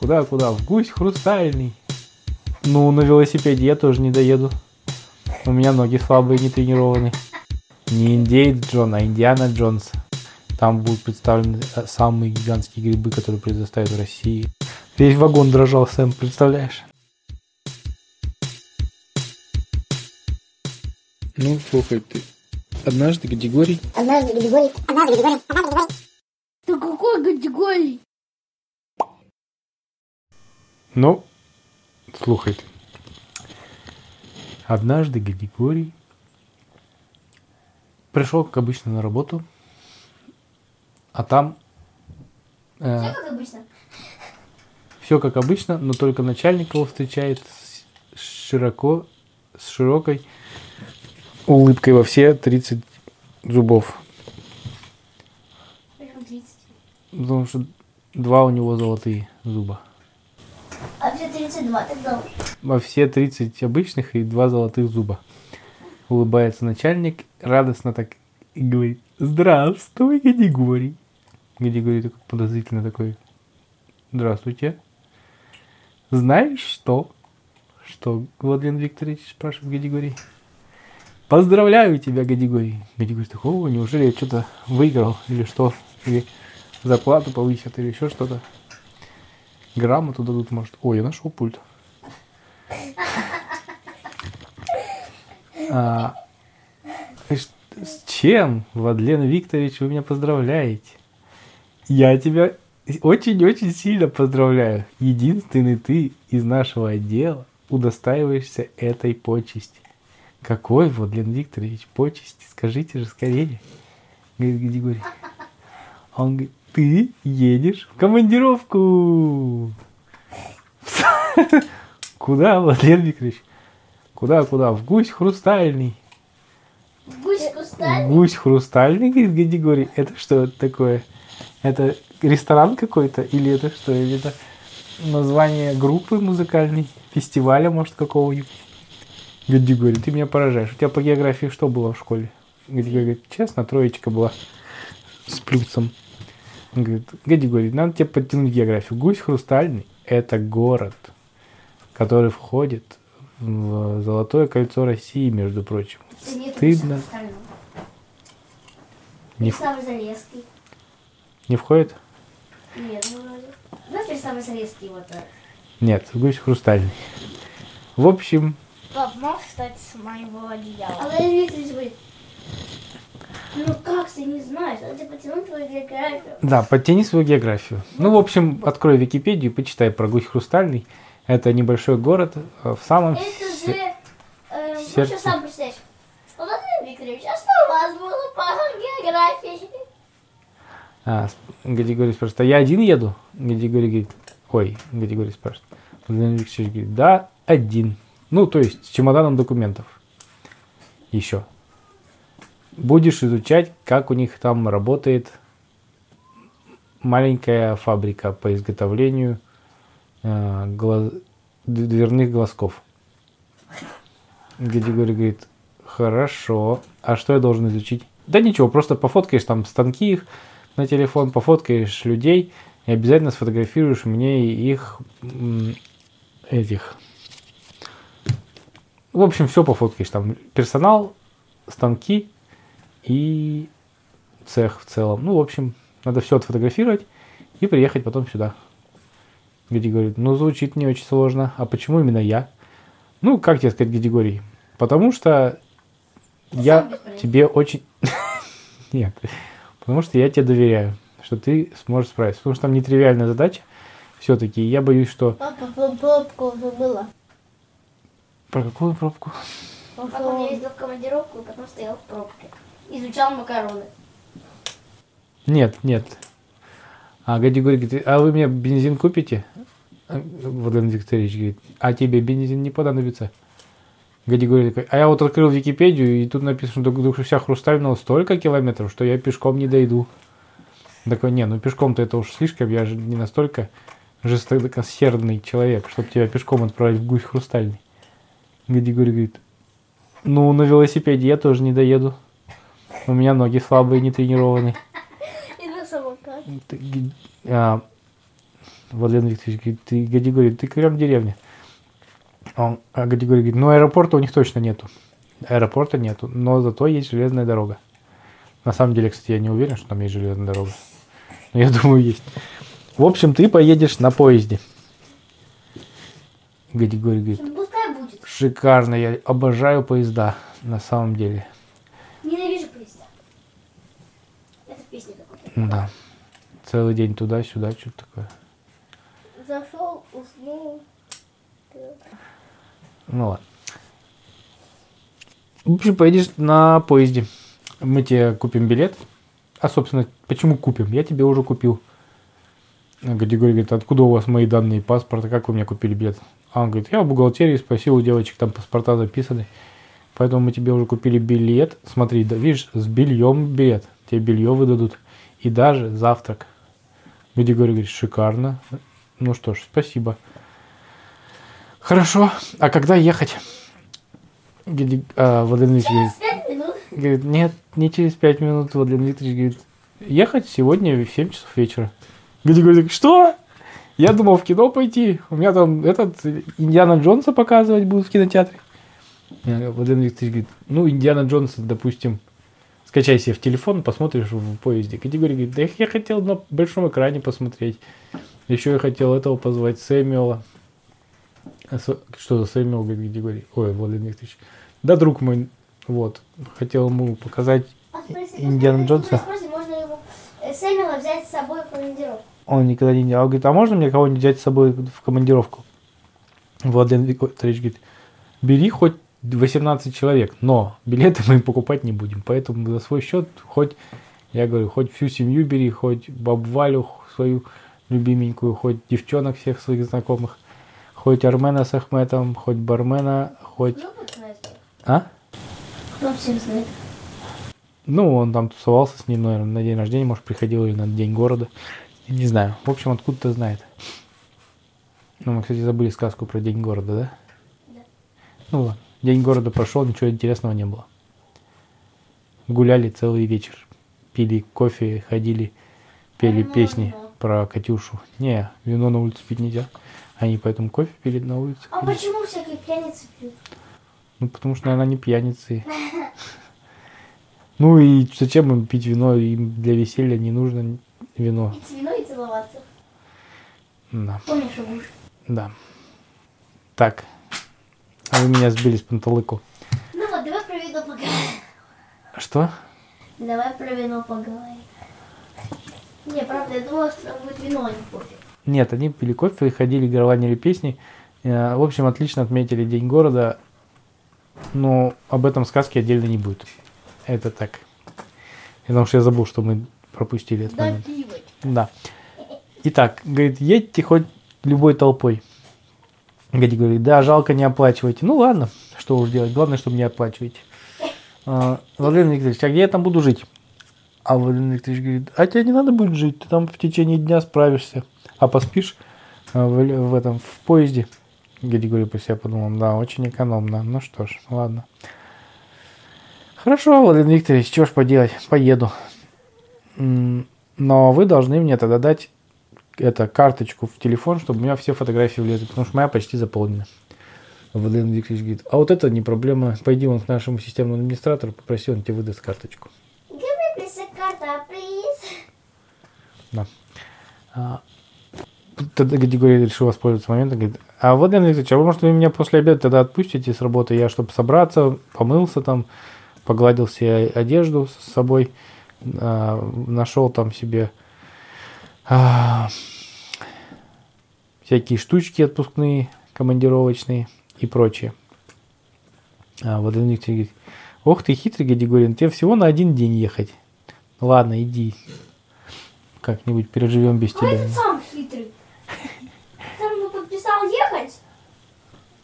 Куда, куда? В гусь хрустальный. Ну, на велосипеде я тоже не доеду. У меня ноги слабые, не тренированные. Не индейец Джон, а Индиана Джонс. Там будут представлены э, самые гигантские грибы, которые произрастают в России. Весь вагон дрожал, Сэм, представляешь? Ну, слушай, ты однажды Гадигорий... Однажды Гадигорий... Однажды Гадигорий... Однажды Гадигорий... Ты какой категории? Ну, слухай ты. Однажды Гадигорий пришел, как обычно, на работу, а там э, Все как обычно. все как обычно, но только начальник его встречает с широко, с широкой улыбкой во все 30 зубов. Почему 30? Потому что два у него золотые зуба. А все 32, так думаешь? Во все 30 обычных и два золотых зуба. Улыбается начальник, радостно так и говорит, здравствуй, Гадигорий. Гадигорий такой подозрительно такой, здравствуйте. Знаешь что? Что, Владимир Викторович, спрашивает Гадигорий. Поздравляю тебя, Гадигорий. Гадигорий такой, о, неужели я что-то выиграл или что? Или зарплату повысят или еще что-то. Грамоту дадут, может. Ой, я нашел пульт. А, с чем, Владлен Викторович, вы меня поздравляете? Я тебя очень-очень сильно поздравляю. Единственный ты из нашего отдела удостаиваешься этой почести. Какой, Владлен Викторович, почести? Скажите же скорее. Говорит Григорий. Он говорит, ты едешь в командировку. Куда, Владлен Викторович? Куда, куда? В гусь хрустальный. Гусь кустальный? Гусь хрустальный, говорит Гадигорий. Это что такое? Это ресторан какой-то? Или это что? Или это название группы музыкальной? Фестиваля, может, какого-нибудь? Гадигорий, ты меня поражаешь. У тебя по географии что было в школе? Гадигорий говорит, честно, троечка была с плюсом. Он говорит, Гадигорий, надо тебе подтянуть географию. Гусь хрустальный – это город, который входит в Золотое кольцо России, между прочим. Нет, Стыдно. Не, в- не входит? Нет, ну вроде. Знаешь, Переславль-Залесский вот. Нет, гусь хрустальный. В общем, Пап, можешь встать с моего одеяла? А Владимир Викторович говорит, ну как ты не знаешь, надо тебе потянуть твою географию. да, подтяни свою географию. Ну, в общем, открой Википедию почитай про гусь хрустальный. Это небольшой город э, в самом... Это же, э, сердце. можешь сам представить. Владимир Викторович, а что у вас было по географии? А, Гадигорий спрашивает, а я один еду? Гадигорий говорит, ой, Гадигорий спрашивает. Владимир Викторович говорит, да, один. Ну, то есть с чемоданом документов. Еще. Будешь изучать, как у них там работает маленькая фабрика по изготовлению э, глаз- дверных глазков. Гадигорий говорит, хорошо, а что я должен изучить? Да ничего, просто пофоткаешь там станки их на телефон, пофоткаешь людей и обязательно сфотографируешь мне их этих. В общем, все пофоткаешь. Там персонал, станки и цех в целом. Ну, в общем, надо все отфотографировать и приехать потом сюда. Геди говорит, ну, звучит не очень сложно. А почему именно я? Ну, как тебе сказать, Григорий? Потому что я бесполезен. тебе очень... Нет. Потому что я тебе доверяю, что ты сможешь справиться. Потому что там нетривиальная задача. Все-таки я боюсь, что... Папа, пробку забыла. Про какую пробку? Как он ездил в командировку и потом стоял в пробке. Изучал макароны. Нет, нет. А Гадигорий говорит, а вы мне бензин купите? Владимир Викторович говорит, а тебе бензин не понадобится. Гадигорий такой, а я вот открыл Википедию, и тут написано, что вся хрустального столько километров, что я пешком не дойду. Такой, не, ну пешком-то это уж слишком, я же не настолько жестокосердный человек, чтобы тебя пешком отправить в гусь хрустальный. Гадигорий говорит, ну на велосипеде я тоже не доеду. У меня ноги слабые, не тренированные. И на самокат. Ты ги- а, Владимир Викторович говорит, ты, Гади говорит, ты прям в деревне. Он, а Гади говорит, ну аэропорта у них точно нету. Аэропорта нету, но зато есть железная дорога. На самом деле, кстати, я не уверен, что там есть железная дорога. Но я думаю, есть. В общем, ты поедешь на поезде. Гади говорит, Ну, шикарно, я обожаю поезда, на самом деле. Ненавижу поезда. Это песня какая-то. Да. Целый день туда-сюда, что-то такое. Зашел, уснул. Ну ладно. В общем, поедешь на поезде. Мы тебе купим билет. А, собственно, почему купим? Я тебе уже купил. Гадигорий говорит, откуда у вас мои данные паспорта, как вы мне купили билет? А он говорит, я в бухгалтерии спросил у девочек, там паспорта записаны. Поэтому мы тебе уже купили билет. Смотри, да, видишь, с бельем билет. Тебе белье выдадут. И даже завтрак. Гадигорий говорит, шикарно. Ну что ж, спасибо. Хорошо. А когда ехать? Геди- а, Владимир Викторович говорит, говорит, нет, не через пять минут. Владимир Викторович говорит, ехать сегодня в 7 часов вечера. Геди говорит, что? Я думал в кино пойти. У меня там этот Индиана Джонса показывать будут в кинотеатре. Владимир Викторович говорит, ну, Индиана Джонса, допустим, скачай себе в телефон, посмотришь в поезде. Категория говорит, да я хотел на большом экране посмотреть. Еще я хотел этого позвать Сэмюэла. Что за Сэмюэл, говорит Категория? Ой, Владимир Викторович. Да, друг мой, вот, хотел ему показать А спроси, Индиана Джонса. спроси, можно его э, Сэмюэла взять с собой в командировку? Он никогда не делал. Он говорит, а можно мне кого-нибудь взять с собой в командировку? Владимир Викторович говорит, бери хоть 18 человек, но билеты мы покупать не будем. Поэтому за свой счет хоть, я говорю, хоть всю семью бери, хоть бабу Валю свою любименькую, хоть девчонок всех своих знакомых, хоть Армена с Ахметом, хоть Бармена, хоть... А? Кто всем знает? Ну, он там тусовался с ним, наверное, на день рождения, может, приходил или на день города. Не знаю. В общем, откуда-то знает. Ну, мы, кстати, забыли сказку про день города, да? Да. Ну ладно. День города прошел, ничего интересного не было. Гуляли целый вечер. Пили кофе, ходили, пели песни про Катюшу. Не, вино на улице пить нельзя. Они поэтому кофе пили на улице. А ходили. почему всякие пьяницы пьют? Ну, потому что, наверное, они пьяницы. Ну и зачем им пить вино? Им для веселья не нужно вино. Пить вино и целоваться. Да, Помнишь, да. Так. Вы меня сбили с панталыку. Ну вот, давай про вино поговорим. Что? Давай про вино поговорим. Не, правда, я думала, что там будет вино, а не кофе. Нет, они пили кофе ходили, горланили песни. Э, В общем, отлично отметили День города. Но об этом сказки отдельно не будет. Это так. Потому что я забыл, что мы пропустили этот момент. Да. Итак, говорит, едьте хоть любой толпой. Гади говорит, да, жалко не оплачивайте. Ну ладно, что уж делать, главное, чтобы не оплачиваете. А, Владимир Викторович, а где я там буду жить? А Владимир Викторович говорит, а тебе не надо будет жить, ты там в течение дня справишься. А поспишь а, в, в этом, в поезде. Гади говорит, про себя подумал, да, очень экономно. Ну что ж, ладно. Хорошо, Владимир Викторович, что ж поделать, поеду. Но вы должны мне тогда дать это, карточку в телефон, чтобы у меня все фотографии влезли, потому что моя почти заполнена. Владимир Викторович говорит, а вот это не проблема. Пойди вон к нашему системному администратору, попроси, он тебе выдаст карточку. Да. А, Тогда Григорий решил воспользоваться моментом, говорит, а Владимир Викторович, а вы, может, вы меня после обеда тогда отпустите с работы, я, чтобы собраться, помылся там, погладил себе одежду с собой, а, нашел там себе а, всякие штучки отпускные, командировочные и прочее. А Владимир Викторович говорит, ох ты хитрый Григорий, тебе всего на один день ехать. Ладно, иди. Как-нибудь переживем без А тебя. этот сам хитрый. Сам ему подписал ехать,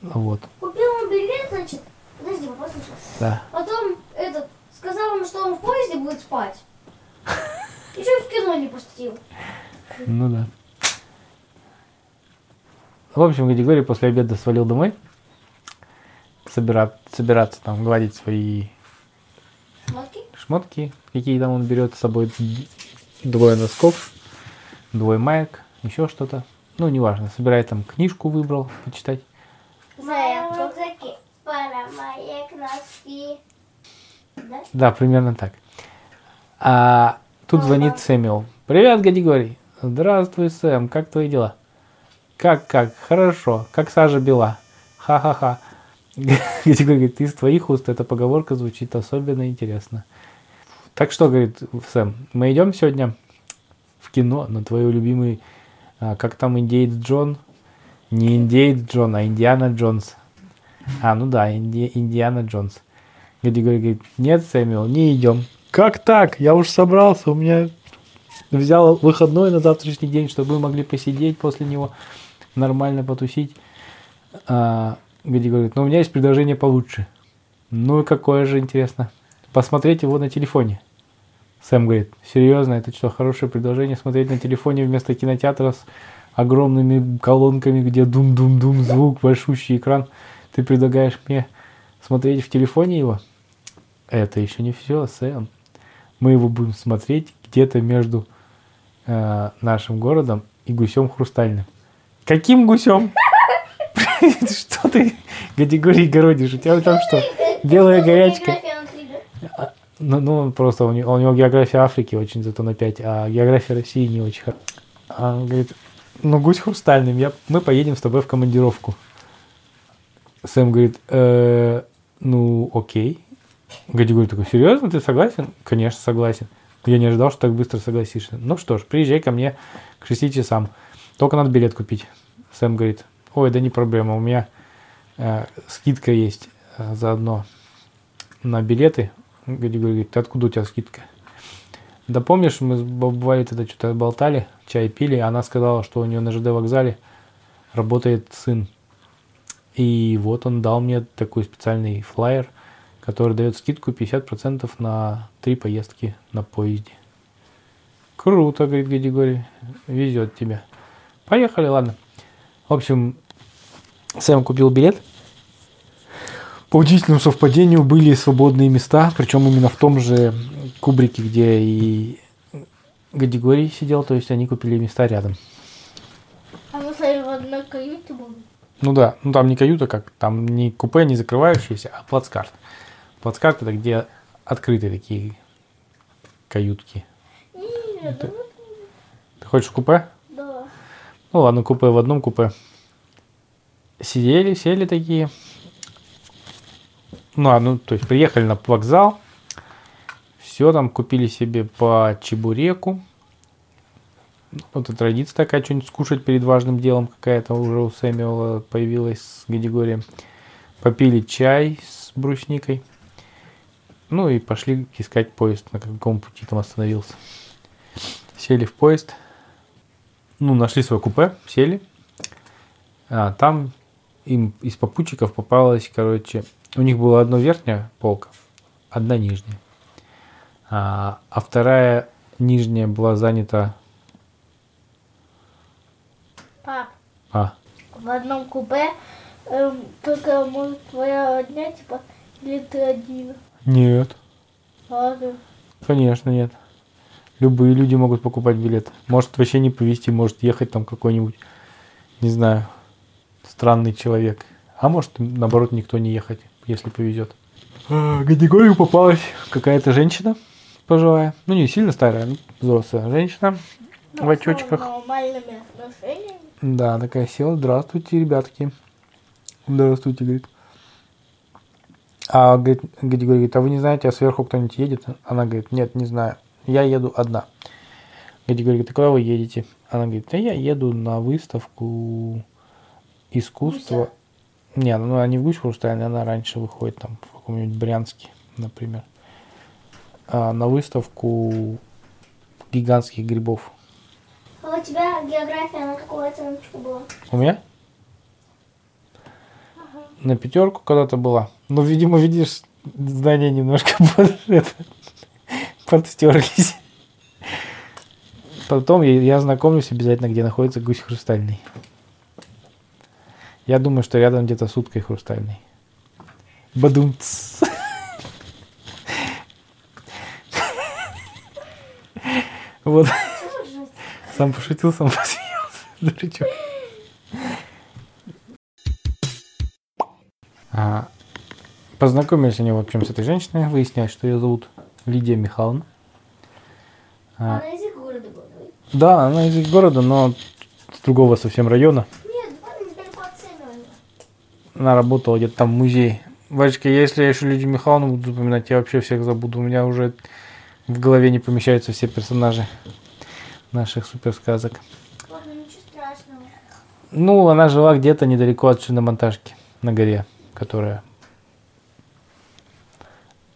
Вот, купил ему билет, значит. Подожди, послушай. да. Потом этот сказал ему, что он в поезде будет спать. Еще в кино не пустил. Ну да. В общем, Григорий после обеда свалил домой. Собирать, собираться там, гладить свои Шмотки? шмотки, какие там он берет с собой. Двое носков, двое маек, еще что-то. Ну, неважно, собирает там книжку выбрал почитать. Зая, рюкзаки. Пара моих носки. Да? Да, примерно так. А тут звонит Сэмюэл. Привет, Гадигорий. Здравствуй, Сэм, как твои дела? Как, как? Хорошо. Как сажа бела. Ха-ха-ха. Гадигорий говорит, из твоих уст эта поговорка звучит особенно интересно. Так что, говорит Сэм, мы идем сегодня в кино на твою любимый, а, как там индеец Джон? Не индеец Джон, а Индиана Джонс. А, ну да, Инди- Индиана Джонс. Гадигорий говорит, нет, Сэмюэл, не идем. Как так? Я уж собрался, у меня взял выходной на завтрашний день, чтобы мы могли посидеть после него, нормально потусить. А, Гади говорит, ну у меня есть предложение получше. Ну и какое же, интересно. Посмотреть его на телефоне. Сэм говорит, серьезно, это что, хорошее предложение смотреть на телефоне вместо кинотеатра с огромными колонками, где дум-дум-дум, звук, большущий экран. Ты предлагаешь мне смотреть в телефоне его? Это еще не все, Сэм. Мы его будем смотреть где-то между э, нашим городом и гусем хрустальным. Каким гусем? Что ты категории городишь? У тебя там что? Белая горячка? Ну, ну, просто у него, у него география Африки очень зато на 5, а география России не очень хорошая. Он говорит, ну, гусь хрустальным, я, мы поедем с тобой в командировку. Сэм говорит, «Э, ну, окей. Гади говорит, такой, серьезно, ты согласен? Конечно, согласен. Я не ожидал, что так быстро согласишься. Ну что ж, приезжай ко мне к 6 часам. Только надо билет купить. Сэм говорит, ой, да не проблема, у меня э, скидка есть э, заодно на билеты. Гади говорит, ты откуда у тебя скидка? Да помнишь, мы с бабой тогда что-то болтали, чай пили, она сказала, что у нее на ЖД вокзале работает сын. И вот он дал мне такой специальный флаер, который дает скидку 50% на три поездки на поезде. Круто, говорит Гадигорий, везет тебе. Поехали, ладно. В общем, Сэм купил билет. По удивительному совпадению были свободные места, причем именно в том же кубрике, где и Гадигорий сидел, то есть они купили места рядом. А мы с вами в одной каюте будем. Ну да, ну там не каюта как, там не купе не закрывающиеся, а плацкарт. Плацкарт это где открытые такие каютки. Нет, ну, Ты хочешь купе? да. Ну ладно, купе в одном купе. Сидели, сели такие. Ну, а, ну, то есть приехали на вокзал. Все, там купили себе по чебуреку. Вот это традиция такая, что-нибудь скушать перед важным делом какая-то уже у Сэмюэла появилась с Гадигорием. Попили чай с брусникой. Ну и пошли искать поезд, на каком пути там остановился. Сели в поезд. Ну, нашли свое купе, сели. А, там им из попутчиков попалась, короче, у них была одна верхняя полка, одна нижняя. А, а вторая нижняя была занята... Пап, А, в одном купе эм, только может твоя одна, типа, или ты один. Нет, Ладно. конечно нет. Любые люди могут покупать билет. Может вообще не повезти, может ехать там какой-нибудь, не знаю, странный человек. А может, наоборот, никто не ехать, если повезет. А, Категорию попалась какая-то женщина пожилая. Ну, не сильно старая, взрослая женщина в Ну, с очочках. Нормальными отношениями. Да, такая села. Здравствуйте, ребятки. Здравствуйте, говорит. А говорит, Гади говорит, а вы не знаете, а сверху кто-нибудь едет? Она говорит, нет, не знаю. Я еду одна. Гади говорит, а куда вы едете? Она говорит, да я еду на выставку искусства. Не, ну она не в Гусь Хрустальный, она раньше выходит там в каком-нибудь Брянске, например. А, на выставку гигантских грибов. А у тебя география на какую оценочку была? У меня? На пятерку когда-то была. Ну, видимо, видишь, здания немножко под, это, подстерлись. Потом я, я знакомлюсь обязательно, где находится гусь хрустальный. Я думаю, что рядом где-то с уткой хрустальный. Бадумц. Вот. Сам пошутил, сам посмеялся. Дурачок. А, познакомились они, в общем, с этой женщиной. Выясняют, что ее зовут Лидия Михайловна. А А, на язык города был, да? она из города, но с другого совсем района. Нет. Она работала где-то там в музее. Вачка, если я еще Лидию Михайловну буду запоминать, я вообще всех забуду. У меня уже в голове не помещаются все персонажи наших суперсказок. Ладно, ничего страшного. Ну, она жила где-то недалеко от шиномонтажки на горе, которая...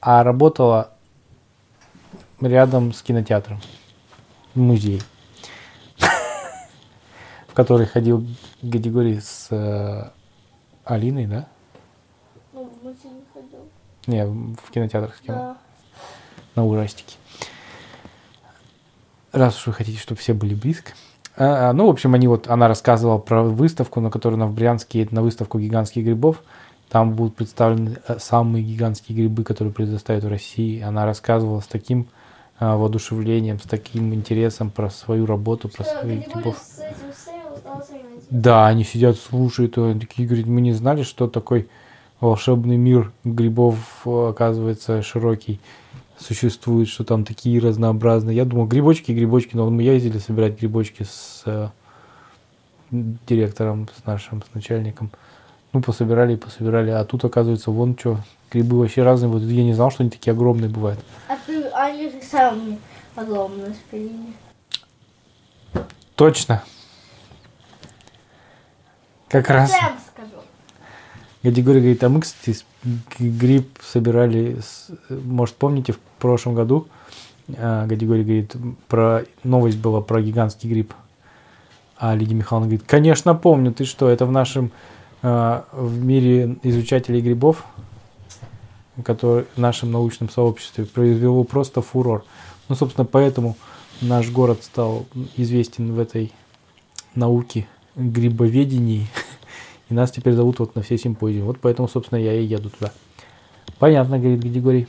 А работала рядом с кинотеатром. Музей. В который ходил Гадигорий с э, Алиной, да? Ну, в музей не ходил. Не, в кинотеатр с? Да. на ужастики. Раз уж вы хотите, чтобы все были близко. А, а, ну, в общем, они вот, она рассказывала про выставку, на которую она в Брянске едет, на выставку гигантских грибов. Там будут представлены э, самые гигантские грибы, которые предоставят в России. Она рассказывала с таким а, воодушевлением, с таким интересом про свою работу, про Что, своих Григорий грибов. с этим? Да, они сидят, слушают, и такие говорят, мы не знали, что такой волшебный мир грибов, э, оказывается, широкий существует, что там такие разнообразные. Я думал, грибочки, грибочки, но мы ездили собирать грибочки с э, директором, с нашим, с начальником. Ну, пособирали и пособирали. А тут, оказывается, вон что, грибы вообще разные. Вот я не знал, что они такие огромные бывают. А ты, они же самые огромные спелени. Точно. Как раз. Сэм сказал. Гадигорий говорит, а мы, кстати, гриб собирали, может, помните, в прошлом году а, Гадигорий говорит, про новость была про гигантский гриб. А Лидия Михайловна говорит, конечно, помню, ты что, это в нашем, а, в мире изучателей грибов, который в нашем научном сообществе произвело просто фурор. Ну, собственно, поэтому наш город стал известен в этой науке грибоведении. И нас теперь зовут вот на все симпозиумы. Вот поэтому, собственно, я и еду туда. Понятно, говорит Григорий.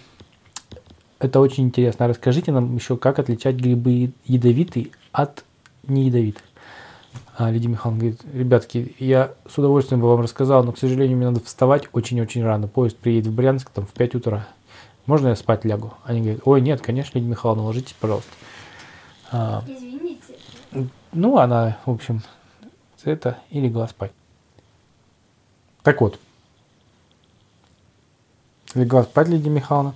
Это очень интересно. Расскажите нам еще, как отличать грибы ядовитые от неядовитых. А Лидия Михайловна говорит, ребятки, я с удовольствием бы вам рассказал, но, к сожалению, мне надо вставать очень-очень рано. Поезд приедет в Брянск там в 5 утра. Можно я спать лягу? Они говорят, ой, нет, конечно, Лидия Михайловна, ложитесь, пожалуйста. А, Извините. ну, она, в общем, это и легла спать. Так вот. Легла спать Лидия Михайловна.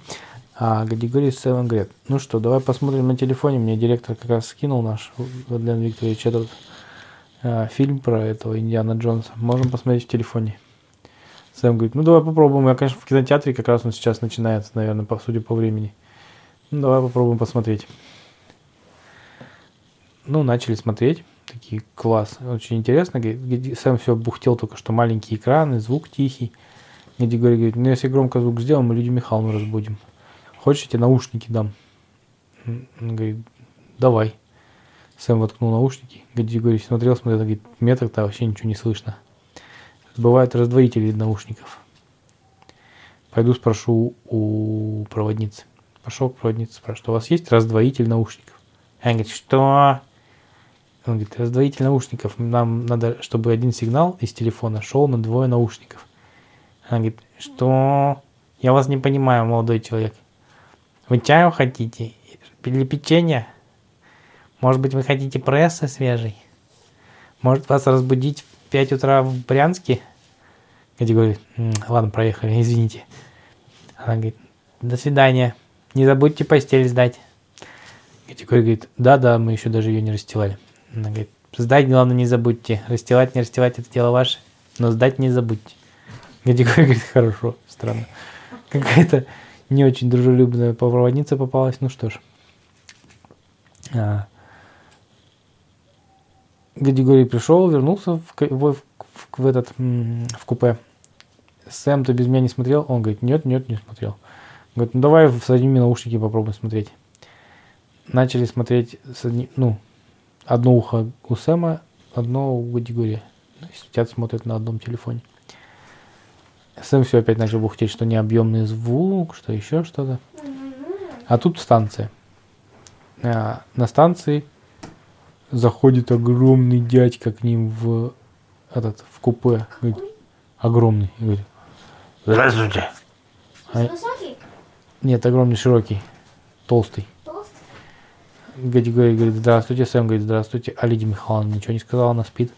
А Гадигорий Севен говорит, ну что, давай посмотрим на телефоне. Мне директор как раз скинул наш Владлен Викторович этот фильм про этого Индиана Джонса. Можем посмотреть в телефоне. Сэм говорит, ну давай попробуем. Я, конечно, в кинотеатре как раз он сейчас начинается, наверное, по судя по времени. Ну давай попробуем посмотреть. Ну, начали смотреть. Такие, класс, очень интересно. Сэм все бухтел только, что маленькие экраны, звук тихий. Где говорит, ну если громко звук сделаем, мы Лидию Михайловну разбудим. Хочешь, я тебе наушники дам? Он говорит, давай. Сэм воткнул наушники. Гадигорий смотрел, смотрел, говорит, метр-то вообще ничего не слышно. Бывают раздвоители наушников. Пойду спрошу у проводницы. Пошел к проводнице, спрашивает, у вас есть раздвоитель наушников? Она говорит, что? Он говорит, раздвоитель наушников. Нам надо, чтобы один сигнал из телефона шел на двое наушников. Она говорит, что? Я вас не понимаю, молодой человек. Вы чаю хотите? Или печенье? Может быть, вы хотите прессы свежей? Может вас разбудить в 5 утра в Брянске? Катя говорит, «М, ладно, проехали, извините. Она говорит, до свидания. Не забудьте постель сдать. Категория говорит, да-да, мы еще даже ее не расстилали. Она говорит, сдать, главное, не забудьте. Расстилать, не расстилать, это дело ваше. Но сдать не забудьте. Категория говорит, хорошо, странно. Какая-то не очень дружелюбная проводница попалась. Ну что ж. А. Гадигорий пришел, вернулся в, в, в- в этот, в купе. Сэм, ты без меня не смотрел? Он говорит, нет, нет, не смотрел. Говорит, ну давай с одними наушники попробуем смотреть. Начали смотреть, с одни- ну, одно ухо у Сэма, одно у Гадигория. Ну, Сидят, смотрят на одном телефоне. Сэм все опять начал бухтеть, что необъемный звук, что еще что-то. А тут станция. А, на станции заходит огромный дядька к ним в этот в купе. Говорит, огромный. И Говорит, Здравствуйте. Высокий? Нет, огромный, широкий, толстый. Толстый? Григорий говорит, здравствуйте, Сэм говорит, здравствуйте. А Лидия Михайловна ничего не сказала, она спит.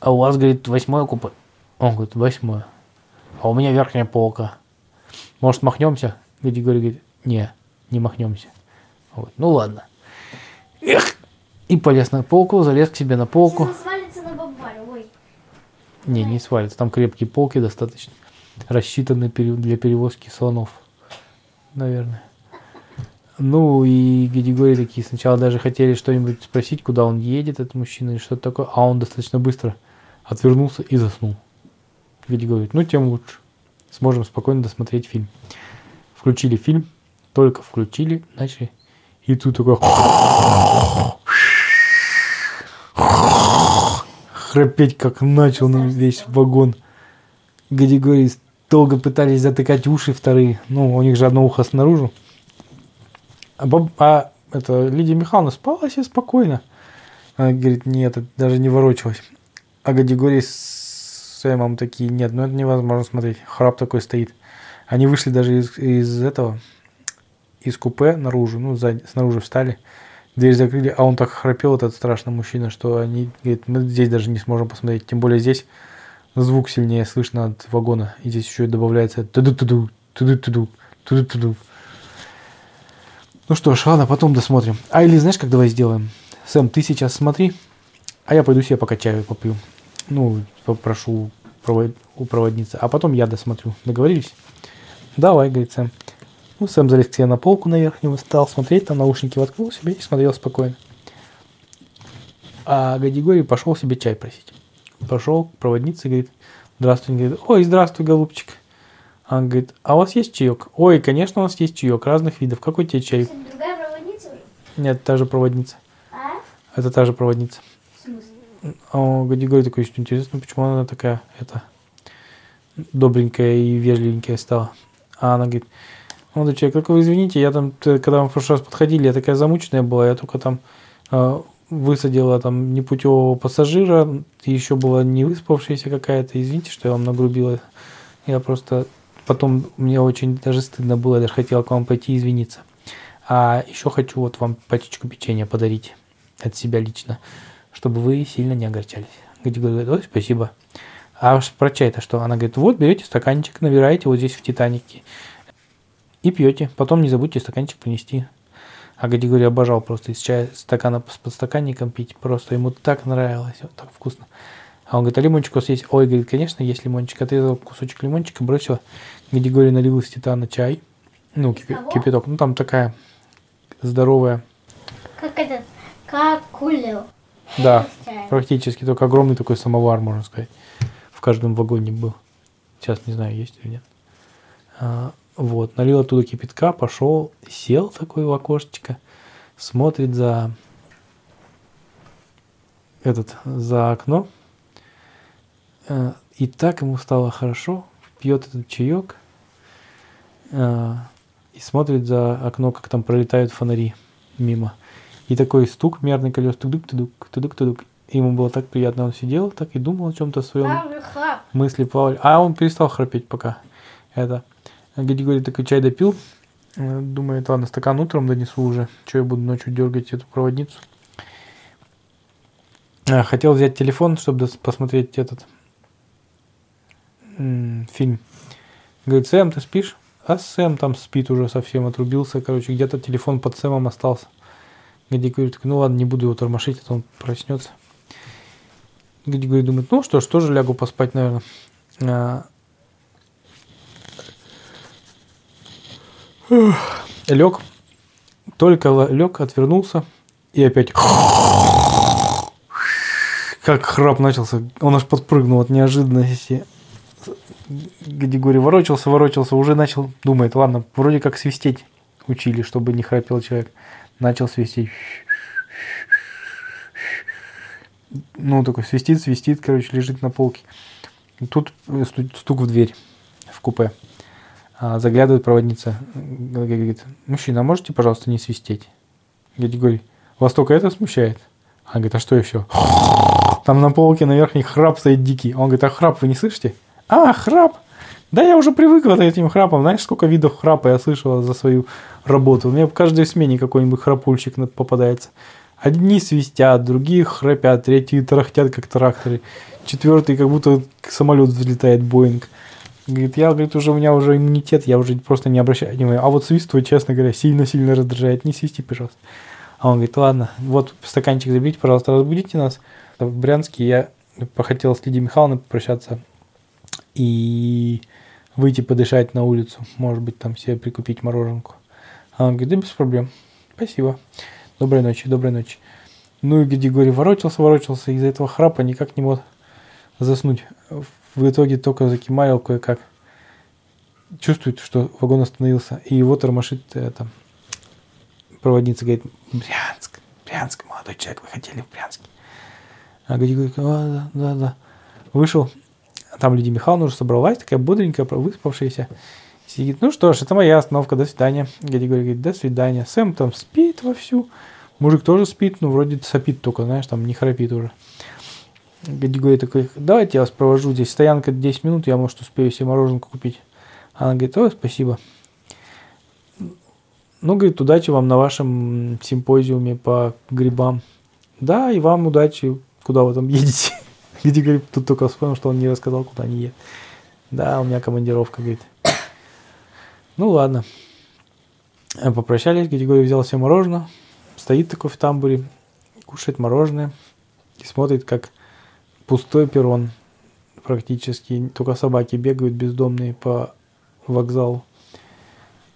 А у вас, говорит, восьмое купе? Он говорит, восьмое. А у меня верхняя полка. Может, махнемся? Григорий говорит, не, не махнемся. Говорит, ну ладно. Эх! И полез на полку, залез к себе на полку. Свалится на бабарю. Ой. Не, не свалится. Там крепкие полки достаточно. Рассчитаны для перевозки слонов. Наверное. Ну и Григорий такие сначала даже хотели что-нибудь спросить, куда он едет, этот мужчина, или что-то такое, а он достаточно быстро отвернулся и заснул. Григорий говорит, ну тем лучше. Сможем спокойно досмотреть фильм. Включили фильм, только включили, начали. И тут такой храпеть, как начал на весь вагон. Григорий долго пытались затыкать уши вторые. Ну, у них же одно ухо снаружи. А, баб- а это Лидия Михайловна спала себе спокойно. Она говорит, нет, это даже не ворочалась. А Григорий с Сэмом такие, нет, ну это невозможно смотреть. Храп такой стоит. Они вышли даже из, из этого, из купе наружу, ну, сзади, снаружи встали. Дверь закрыли, а он так храпел, этот страшный мужчина, что они, говорит, мы здесь даже не сможем посмотреть. Тем более здесь звук сильнее слышно от вагона. И здесь еще добавляется туду-туду, туду-туду, туду-туду. Ну что ж, ладно, потом досмотрим. А или знаешь, как давай сделаем? Сэм, ты сейчас смотри, а я пойду себе пока чаю попью. Ну, попрошу у проводницы. А потом я досмотрю. Договорились? Давай, говорит Сэм. Ну, Сэм залез к себе на полку на верхнюю, стал смотреть, там наушники воткнул себе и смотрел спокойно. А Гадигорий пошел себе чай просить. Пошел к проводнице, говорит, здравствуй, говорит, ой, здравствуй, голубчик. Он говорит, а у вас есть чаек? Ой, конечно, у нас есть чаек разных видов. Какой тебе чай? Это другая проводница уже? Нет, та же проводница. А? Это та же проводница. В смысле? А Гадигорий такой, что интересно, почему она такая, это, добренькая и вежливенькая стала. А она говорит, молодой человек, только вы извините, я там, когда мы в прошлый раз подходили, я такая замученная была, я только там э, высадила там непутевого пассажира, еще была не выспавшаяся какая-то, извините, что я вам нагрубила. Я просто потом, мне очень даже стыдно было, я даже хотела к вам пойти извиниться. А еще хочу вот вам пачечку печенья подарить от себя лично, чтобы вы сильно не огорчались. Гадигорий говорит, ой, спасибо. А про чай-то что? Она говорит, вот берете стаканчик, набираете вот здесь в Титанике и пьете. Потом не забудьте стаканчик принести. А Гадигорий обожал просто из чая стакана с подстаканником пить. Просто ему так нравилось, вот так вкусно. А он говорит, а лимончик у вас есть? Ой, говорит, конечно, есть лимончик. Отрезал кусочек лимончика, бросила. Гадигорий налил из титана чай. Ну, Кого? кипяток. Ну, там такая здоровая. Как этот, как кулил. Да, практически только огромный такой самовар, можно сказать. В каждом вагоне был. Сейчас не знаю, есть или нет. Вот, налил оттуда кипятка, пошел, сел такой в окошечко, смотрит за этот, за окно. Э, И так ему стало хорошо, пьет этот чаек э, и смотрит за окно, как там пролетают фонари мимо. И такой стук мерный колес, тудук-тудук, тудук-тудук. Ему было так приятно, он сидел так и думал о чем-то своем мысли плавали. А он перестал храпеть пока. Это. Григорий такой чай допил. Э, Думает, ладно, стакан утром донесу уже. Че я буду ночью дергать эту проводницу. А, Хотел взять телефон, чтобы посмотреть этот фильм. Говорит, Сэм, ты спишь? А Сэм там спит уже совсем, отрубился. Короче, где-то телефон под Сэмом остался. Григорий такой, ну ладно, не буду его тормошить, а то он проснется. Григорий думает, ну что ж, тоже лягу поспать, наверное. Лег, только лег, отвернулся и опять как храп начался. Он аж подпрыгнул от неожиданности. Григорий ворочался, ворочался, уже начал, думает, ладно, вроде как свистеть учили, чтобы не храпел человек. Начал свистеть. Ну, такой свистит, свистит, короче, лежит на полке. Тут сту- стук в дверь в купе. А, заглядывает проводница. Говорит, мужчина, а можете, пожалуйста, не свистеть? Григорий, вас только это смущает? Она говорит, а что еще? Там на полке на верхней храп стоит дикий. Он говорит, а храп вы не слышите? А, храп! Да я уже привык вот этим храпом. Знаешь, сколько видов храпа я слышал за свою работу. У меня в каждой смене какой-нибудь храпульщик попадается. Одни свистят, другие храпят, третьи тарахтят, как тракторы. Четвертый, как будто самолет взлетает, Боинг. Говорит, я, говорит, уже у меня уже иммунитет, я уже просто не обращаю внимания. А вот свист твой, честно говоря, сильно-сильно раздражает. Не свисти, пожалуйста. А он говорит, ладно, вот стаканчик заберите, пожалуйста, разбудите нас. В Брянске я похотел с Лидией Михайловной попрощаться и выйти подышать на улицу. Может быть, там себе прикупить мороженку. А он говорит, да без проблем. Спасибо. Доброй ночи, доброй ночи. Ну и Григорий ворочался, ворочался, из-за этого храпа никак не мог заснуть. В итоге только закимарил кое-как. Чувствует, что вагон остановился, и его тормошит это, проводница, говорит, Брянск, Брянск, молодой человек, вы хотели в Брянске. А Григорий говорит, «А, да, да, да. Вышел, там Лидия Михайловна уже собралась, такая бодренькая, выспавшаяся. Сидит, ну что ж, это моя остановка, до свидания. Григорий говорит, до свидания. Сэм там спит вовсю. Мужик тоже спит, ну вроде сопит только, знаешь, там не храпит уже. Григорий такой, давайте я вас провожу, здесь стоянка 10 минут, я, может, успею себе мороженку купить. Она говорит, ой, спасибо. Ну, говорит, удачи вам на вашем симпозиуме по грибам. Да, и вам удачи, куда вы там едете. Говорит, тут только вспомнил, что он не рассказал, куда они едут. Да, у меня командировка, говорит. Ну ладно. Э, Попрощались, Григорий взял себе мороженое, стоит такой в тамбуре, кушает мороженое и смотрит, как пустой перрон практически, только собаки бегают бездомные по вокзалу.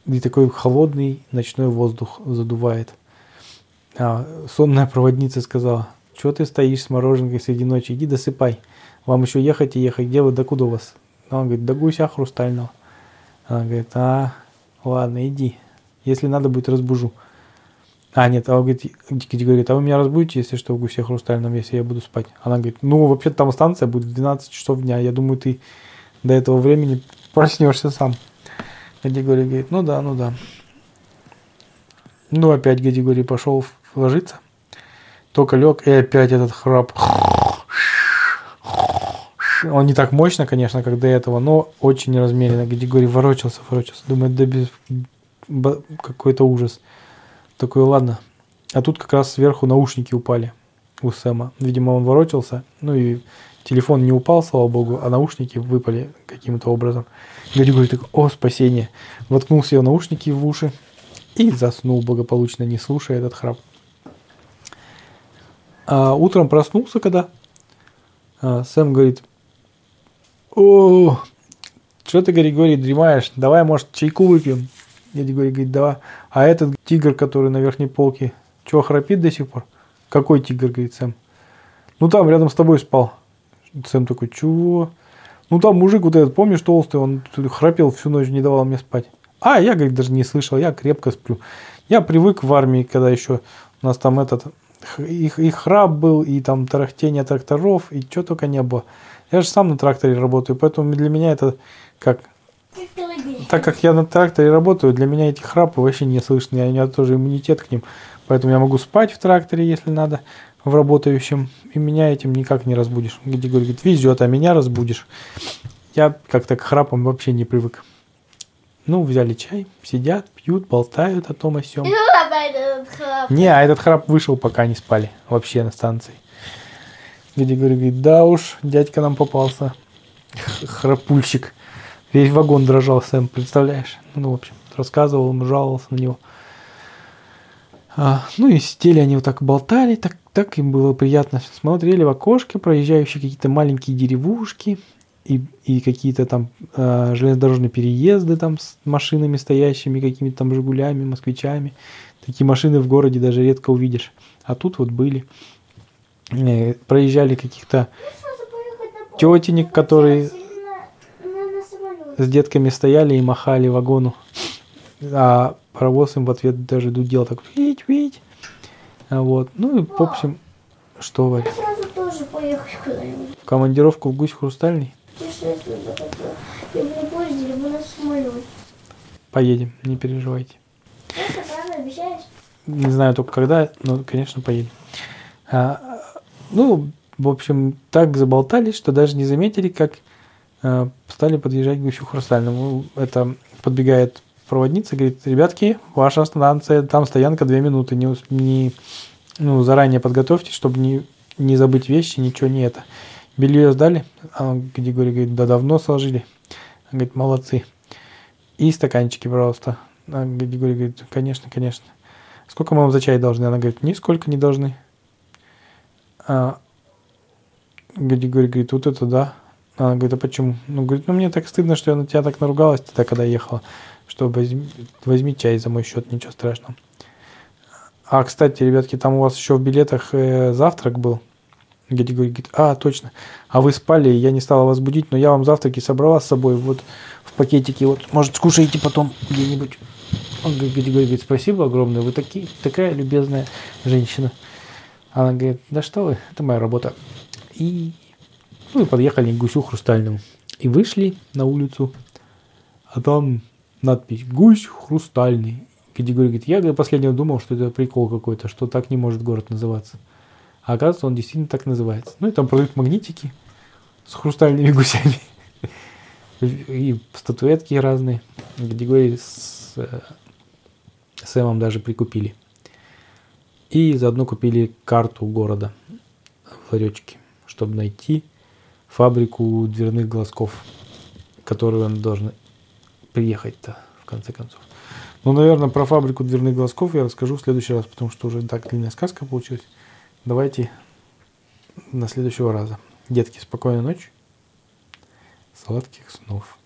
И такой холодный ночной воздух задувает. А сонная проводница сказала, что ты стоишь с мороженкой среди ночи, иди досыпай. Вам еще ехать и ехать, где вы, докуда у вас? А Он говорит, до гуся хрустального. Она говорит, а, ладно, иди. Если надо будет, разбужу. А, нет, а он говорит, Кити говорит, а вы меня разбудите, если что, в гусе хрустальном, если я буду спать? Она говорит, ну, вообще там станция будет в 12 часов дня. Я думаю, ты до этого времени проснешься сам. Гадигорий говорит, ну да, ну да. Ну, опять Гадигорий пошел ложиться. Только лег, и опять этот храп. Он не так мощно, конечно, как до этого, но очень размеренно. Гадигорий ворочался, ворочался. Думает, да без... какой-то ужас. Такой, ладно. А тут как раз сверху наушники упали у Сэма. Видимо, он ворочался, ну и телефон не упал, слава богу, а наушники выпали каким-то образом. Григорий такой, о, спасение. Воткнул себе наушники в уши и заснул благополучно, не слушая этот храп. А утром проснулся, когда а, Сэм говорит, о, что ты, Григорий, дремаешь? Давай, может, чайку выпьем? Григорий говорит, давай. А этот тигр, который на верхней полке, что, храпит до сих пор? Какой тигр, говорит Сэм? Ну, там, рядом с тобой спал. Сэм такой, чего? Ну, там мужик вот этот, помнишь, толстый, он храпел всю ночь, не давал мне спать. А, я, говорит, даже не слышал, я крепко сплю. Я привык в армии, когда еще у нас там этот, их, их храп был, и там тарахтение тракторов, и что только не было. Я же сам на тракторе работаю, поэтому для меня это как. Так как я на тракторе работаю, для меня эти храпы вообще не слышны. У меня тоже иммунитет к ним. Поэтому я могу спать в тракторе, если надо, в работающем. И меня этим никак не разбудишь. Где говорит, везет, а меня разбудишь. Я как-то к храпам вообще не привык. Ну, взяли чай, сидят, пьют, болтают о том сём. И опять этот храп. Не, а этот храп вышел, пока не спали. Вообще на станции. Где говорит, да уж, дядька нам попался. Храпульщик. Весь вагон дрожал, Сэм, представляешь? Ну, в общем, рассказывал ему, жаловался на него. А, ну и сидели они вот так болтали, так, так им было приятно. Смотрели в окошко, проезжающие какие-то маленькие деревушки и, и какие-то там а, железнодорожные переезды там с машинами стоящими, какими-то там «Жигулями», «Москвичами». Такие машины в городе даже редко увидишь. А тут вот были. Э, проезжали каких-то тетенек, которые на, на, на самолет. С детками стояли и махали вагону. А паровоз им в ответ даже дудел так вить, вить. А Вот. Ну и в общем, что Варя? Сразу тоже поехать куда-нибудь. В командировку в гусь хрустальный? Путешествие такое. Либо на поезде, либо на самолете. Поедем, не переживайте. Обещаешь? Не знаю только когда, но, конечно, поедем. А, ну, в общем, так заболтались, что даже не заметили, как стали подъезжать к гусю хрустальному. Это подбегает проводница, говорит, ребятки, ваша станция, там стоянка две минуты, не, не ну, заранее подготовьтесь, чтобы не, не забыть вещи, ничего не это. Белье сдали? А Григорий говорит, да давно сложили. Он говорит, молодцы. И стаканчики, пожалуйста. А Григорий говорит, конечно, конечно. Сколько мы вам за чай должны? Она говорит, нисколько не должны. А Григорий говорит, вот это да. Она говорит, а почему? Ну, говорит, ну мне так стыдно, что я на тебя так наругалась тогда, когда ехала, что возьми, возьми чай за мой счет, ничего страшного. А, кстати, ребятки, там у вас еще в билетах э, завтрак был. Григорий говорит, а, точно. А вы спали, я не стала вас будить, но я вам завтраки собрала с собой вот в пакетике. Вот, может, скушаете потом где-нибудь. Он говорит, говорит, спасибо огромное, вы таки, такая любезная женщина. Она говорит, да что вы, это моя работа. И ну и подъехали к гусю хрустальному. И вышли на улицу, а там надпись «Гусь хрустальный». Григорий говорит, я говорит, последнего думал, что это прикол какой-то, что так не может город называться. А оказывается, он действительно так называется. Ну и там продают магнитики с хрустальными гусями. И статуэтки разные. Григорий с э, Сэмом даже прикупили. И заодно купили карту города в ларечке, чтобы найти фабрику дверных глазков, которую он должен приехать-то, в конце концов. Ну, наверное, про фабрику дверных глазков я расскажу в следующий раз, потому что уже так длинная сказка получилась. Давайте на следующего раза. Детки, спокойной ночи. Сладких снов.